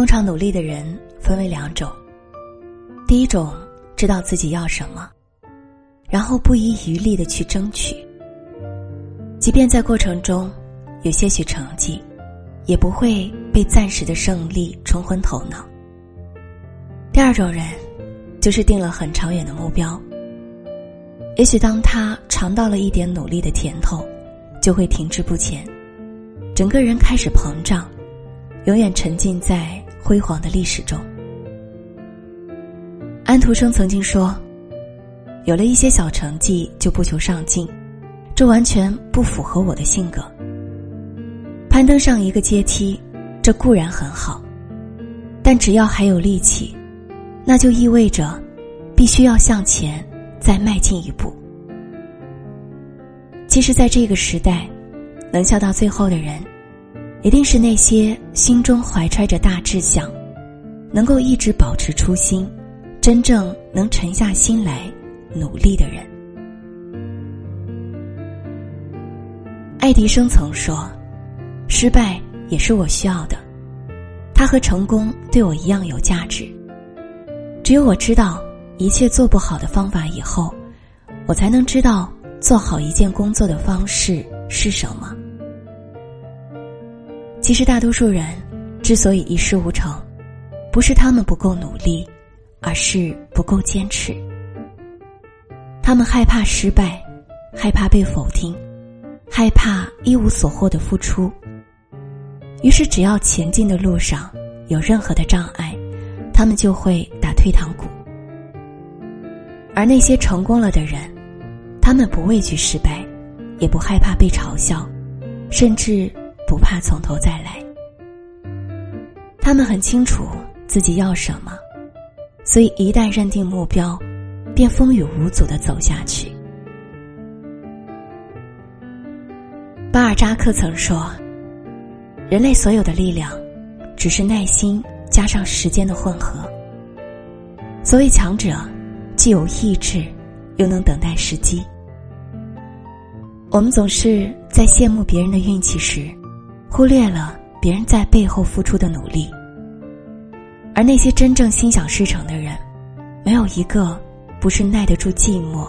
通常努力的人分为两种，第一种知道自己要什么，然后不遗余力的去争取，即便在过程中有些许成绩，也不会被暂时的胜利冲昏头脑。第二种人，就是定了很长远的目标，也许当他尝到了一点努力的甜头，就会停滞不前，整个人开始膨胀，永远沉浸在。辉煌的历史中，安徒生曾经说：“有了一些小成绩就不求上进，这完全不符合我的性格。攀登上一个阶梯，这固然很好，但只要还有力气，那就意味着必须要向前再迈进一步。其实，在这个时代，能笑到最后的人。”一定是那些心中怀揣着大志向，能够一直保持初心，真正能沉下心来努力的人。爱迪生曾说：“失败也是我需要的，它和成功对我一样有价值。只有我知道一切做不好的方法以后，我才能知道做好一件工作的方式是什么。”其实，大多数人之所以一事无成，不是他们不够努力，而是不够坚持。他们害怕失败，害怕被否定，害怕一无所获的付出。于是，只要前进的路上有任何的障碍，他们就会打退堂鼓。而那些成功了的人，他们不畏惧失败，也不害怕被嘲笑，甚至。不怕从头再来，他们很清楚自己要什么，所以一旦认定目标，便风雨无阻的走下去。巴尔扎克曾说：“人类所有的力量，只是耐心加上时间的混合。所谓强者，既有意志，又能等待时机。”我们总是在羡慕别人的运气时。忽略了别人在背后付出的努力，而那些真正心想事成的人，没有一个不是耐得住寂寞、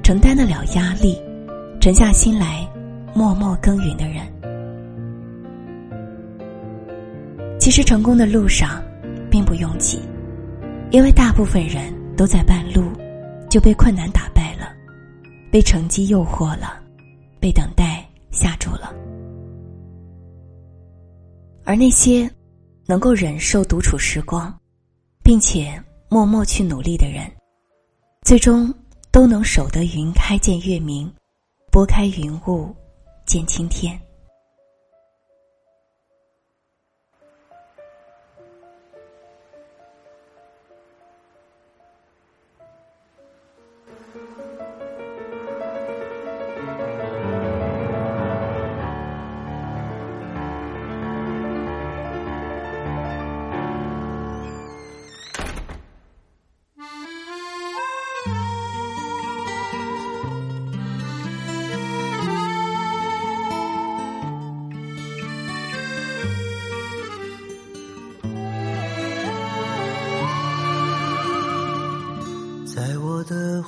承担得了压力、沉下心来默默耕耘的人。其实，成功的路上并不拥挤，因为大部分人都在半路就被困难打败了，被成绩诱惑了，被等待吓住了。而那些能够忍受独处时光，并且默默去努力的人，最终都能守得云开见月明，拨开云雾见青天。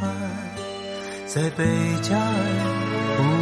饭在贝加尔湖